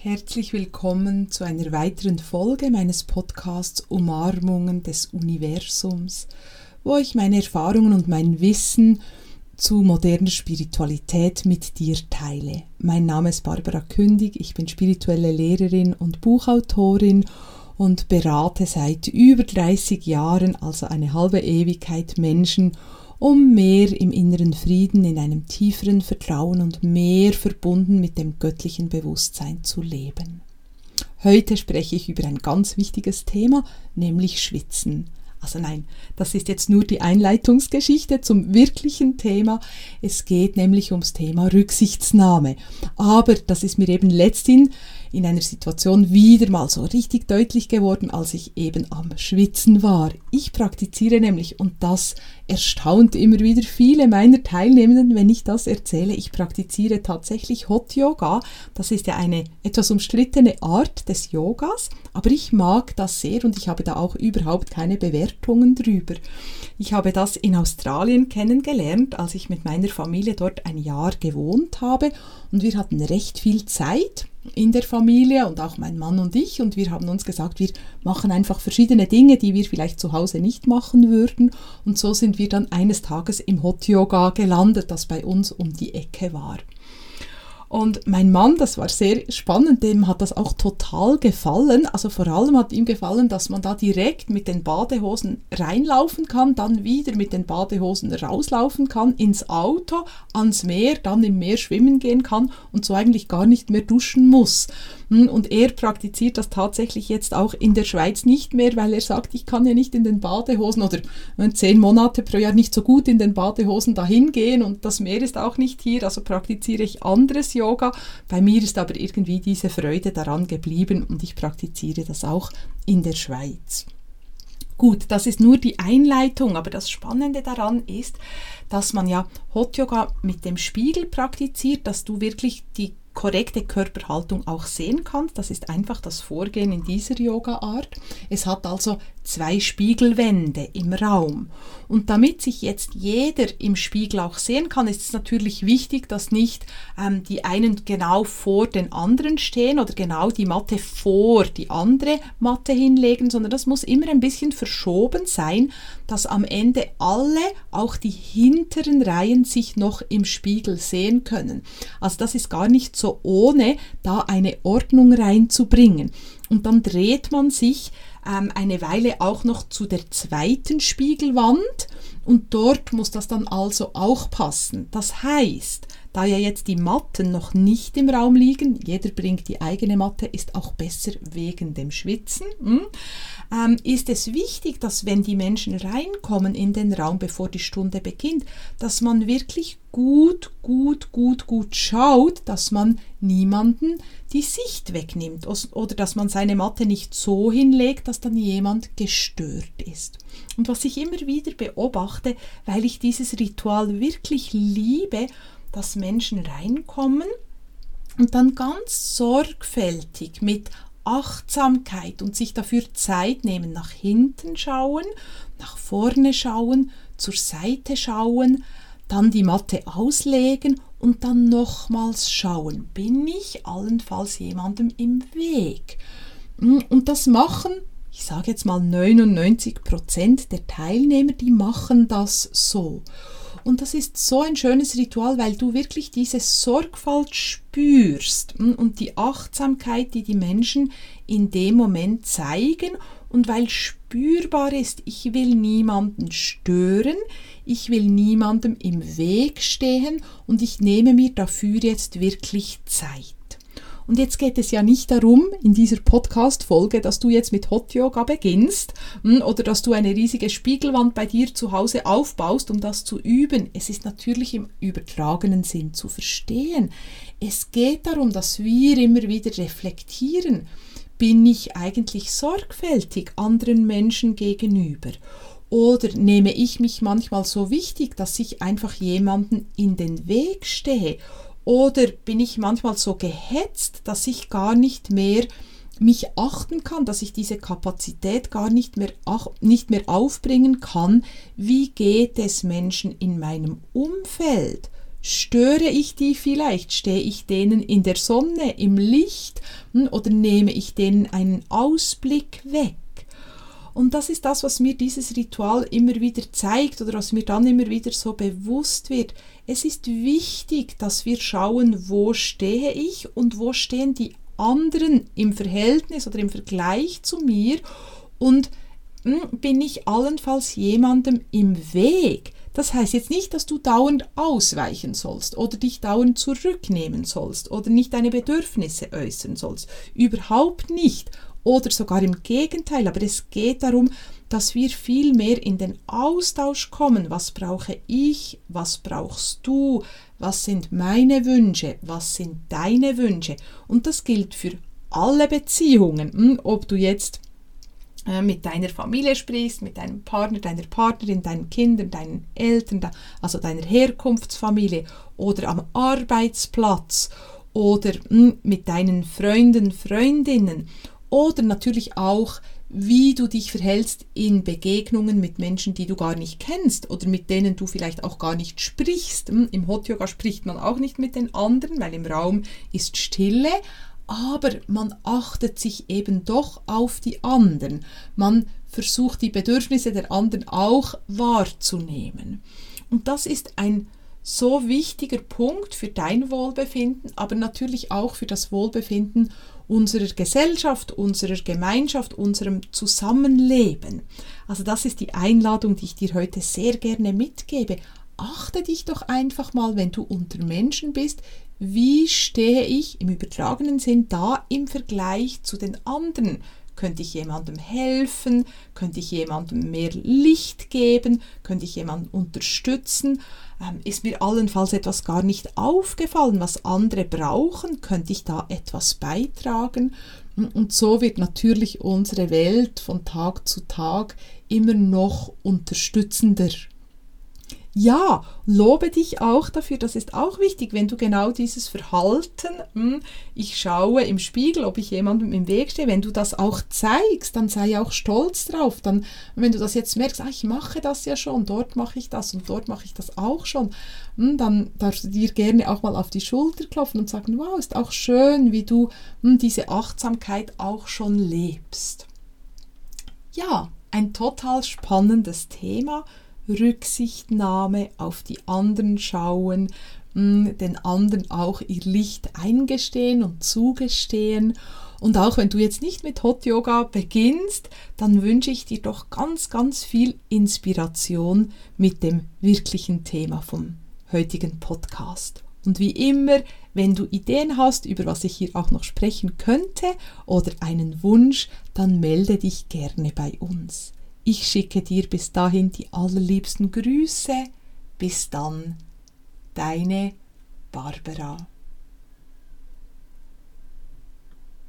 Herzlich willkommen zu einer weiteren Folge meines Podcasts Umarmungen des Universums, wo ich meine Erfahrungen und mein Wissen zu moderner Spiritualität mit dir teile. Mein Name ist Barbara Kündig, ich bin spirituelle Lehrerin und Buchautorin und berate seit über 30 Jahren, also eine halbe Ewigkeit, Menschen, um mehr im inneren Frieden, in einem tieferen Vertrauen und mehr verbunden mit dem göttlichen Bewusstsein zu leben. Heute spreche ich über ein ganz wichtiges Thema, nämlich Schwitzen. Also nein, das ist jetzt nur die Einleitungsgeschichte zum wirklichen Thema. Es geht nämlich ums Thema Rücksichtsnahme. Aber das ist mir eben letzthin in einer Situation wieder mal so richtig deutlich geworden, als ich eben am Schwitzen war. Ich praktiziere nämlich, und das erstaunt immer wieder viele meiner Teilnehmenden, wenn ich das erzähle, ich praktiziere tatsächlich Hot Yoga. Das ist ja eine etwas umstrittene Art des Yogas, aber ich mag das sehr und ich habe da auch überhaupt keine Bewertungen drüber. Ich habe das in Australien kennengelernt, als ich mit meiner Familie dort ein Jahr gewohnt habe und wir hatten recht viel Zeit in der Familie und auch mein Mann und ich und wir haben uns gesagt, wir machen einfach verschiedene Dinge, die wir vielleicht zu Hause nicht machen würden und so sind wir dann eines Tages im Hot Yoga gelandet, das bei uns um die Ecke war. Und mein Mann, das war sehr spannend, dem hat das auch total gefallen. Also vor allem hat ihm gefallen, dass man da direkt mit den Badehosen reinlaufen kann, dann wieder mit den Badehosen rauslaufen kann, ins Auto, ans Meer, dann im Meer schwimmen gehen kann und so eigentlich gar nicht mehr duschen muss. Hm, und er praktiziert das tatsächlich jetzt auch in der Schweiz nicht mehr, weil er sagt, ich kann ja nicht in den Badehosen oder äh, zehn Monate pro Jahr nicht so gut in den Badehosen dahin gehen und das Meer ist auch nicht hier, also praktiziere ich anderes Yoga. Bei mir ist aber irgendwie diese Freude daran geblieben und ich praktiziere das auch in der Schweiz. Gut, das ist nur die Einleitung, aber das Spannende daran ist, dass man ja Hot Yoga mit dem Spiegel praktiziert, dass du wirklich die korrekte Körperhaltung auch sehen kannst. Das ist einfach das Vorgehen in dieser Yoga-Art. Es hat also zwei Spiegelwände im Raum. Und damit sich jetzt jeder im Spiegel auch sehen kann, ist es natürlich wichtig, dass nicht ähm, die einen genau vor den anderen stehen oder genau die Matte vor die andere Matte hinlegen, sondern das muss immer ein bisschen verschoben sein, dass am Ende alle, auch die hinteren Reihen, sich noch im Spiegel sehen können. Also das ist gar nicht so ohne, da eine Ordnung reinzubringen. Und dann dreht man sich ähm, eine Weile auch noch zu der zweiten Spiegelwand und dort muss das dann also auch passen. Das heißt, da ja jetzt die Matten noch nicht im Raum liegen, jeder bringt die eigene Matte, ist auch besser wegen dem Schwitzen, hm, ähm, ist es wichtig, dass wenn die Menschen reinkommen in den Raum, bevor die Stunde beginnt, dass man wirklich gut, gut, gut, gut schaut, dass man niemanden die Sicht wegnimmt oder dass man seine Matte nicht so hinlegt, dass dann jemand gestört ist. Und was ich immer wieder beobachte, weil ich dieses Ritual wirklich liebe, dass Menschen reinkommen und dann ganz sorgfältig mit Achtsamkeit und sich dafür Zeit nehmen, nach hinten schauen, nach vorne schauen, zur Seite schauen, dann die Matte auslegen und dann nochmals schauen, bin ich allenfalls jemandem im Weg? Hm, und das machen, ich sage jetzt mal 99 Prozent der Teilnehmer, die machen das so. Und das ist so ein schönes Ritual, weil du wirklich diese Sorgfalt spürst hm, und die Achtsamkeit, die die Menschen in dem Moment zeigen und weil spürbar ist, ich will niemanden stören, ich will niemandem im Weg stehen und ich nehme mir dafür jetzt wirklich Zeit. Und jetzt geht es ja nicht darum, in dieser Podcast-Folge, dass du jetzt mit Hot Yoga beginnst hm, oder dass du eine riesige Spiegelwand bei dir zu Hause aufbaust, um das zu üben. Es ist natürlich im übertragenen Sinn zu verstehen. Es geht darum, dass wir immer wieder reflektieren. Bin ich eigentlich sorgfältig anderen Menschen gegenüber? Oder nehme ich mich manchmal so wichtig, dass ich einfach jemanden in den Weg stehe? Oder bin ich manchmal so gehetzt, dass ich gar nicht mehr mich achten kann, dass ich diese Kapazität gar nicht mehr, ach, nicht mehr aufbringen kann? Wie geht es Menschen in meinem Umfeld? Störe ich die vielleicht? Stehe ich denen in der Sonne, im Licht hm, oder nehme ich denen einen Ausblick weg? Und das ist das, was mir dieses Ritual immer wieder zeigt oder was mir dann immer wieder so bewusst wird. Es ist wichtig, dass wir schauen, wo stehe ich und wo stehen die anderen im Verhältnis oder im Vergleich zu mir und hm, bin ich allenfalls jemandem im Weg. Das heißt jetzt nicht, dass du dauernd ausweichen sollst oder dich dauernd zurücknehmen sollst oder nicht deine Bedürfnisse äußern sollst. Überhaupt nicht. Oder sogar im Gegenteil. Aber es geht darum, dass wir viel mehr in den Austausch kommen. Was brauche ich? Was brauchst du? Was sind meine Wünsche? Was sind deine Wünsche? Und das gilt für alle Beziehungen. Hm, ob du jetzt äh, mit deiner Familie sprichst, mit deinem Partner, deiner Partnerin, deinen Kindern, deinen Eltern, also deiner Herkunftsfamilie oder am Arbeitsplatz oder hm, mit deinen Freunden, Freundinnen oder natürlich auch, wie du dich verhältst in Begegnungen mit Menschen, die du gar nicht kennst oder mit denen du vielleicht auch gar nicht sprichst. Hm, Im Hot Yoga spricht man auch nicht mit den anderen, weil im Raum ist Stille, aber man achtet sich eben doch auf die anderen. Man versucht die Bedürfnisse der anderen auch wahrzunehmen. Und das ist ein so wichtiger Punkt für dein Wohlbefinden, aber natürlich auch für das Wohlbefinden unserer Gesellschaft, unserer Gemeinschaft, unserem Zusammenleben. Also das ist die Einladung, die ich dir heute sehr gerne mitgebe. Achte dich doch einfach mal, wenn du unter Menschen bist, wie stehe ich im übertragenen Sinn da im Vergleich zu den anderen? Könnte ich jemandem helfen? Könnte ich jemandem mehr Licht geben? Könnte ich jemanden unterstützen? Ähm, ist mir allenfalls etwas gar nicht aufgefallen, was andere brauchen? Könnte ich da etwas beitragen? Und so wird natürlich unsere Welt von Tag zu Tag immer noch unterstützender ja, lobe dich auch dafür, das ist auch wichtig, wenn du genau dieses Verhalten, hm, ich schaue im Spiegel, ob ich jemandem im Weg stehe, wenn du das auch zeigst, dann sei auch stolz drauf. Dann, wenn du das jetzt merkst, ah, ich mache das ja schon, dort mache ich das und dort mache ich das auch schon, hm, dann darfst du dir gerne auch mal auf die Schulter klopfen und sagen, wow, ist auch schön, wie du hm, diese Achtsamkeit auch schon lebst. Ja, ein total spannendes Thema Rücksichtnahme auf die anderen schauen, mm, den anderen auch ihr Licht eingestehen und zugestehen. Und auch wenn du jetzt nicht mit Hot Yoga beginnst, dann wünsche ich dir doch ganz, ganz viel Inspiration mit dem wirklichen Thema vom heutigen Podcast. Und wie immer, wenn du Ideen hast, über was ich hier auch noch sprechen könnte oder einen Wunsch, dann melde dich gerne bei uns. Ich schicke dir bis dahin die allerliebsten Grüße. Bis dann, deine Barbara.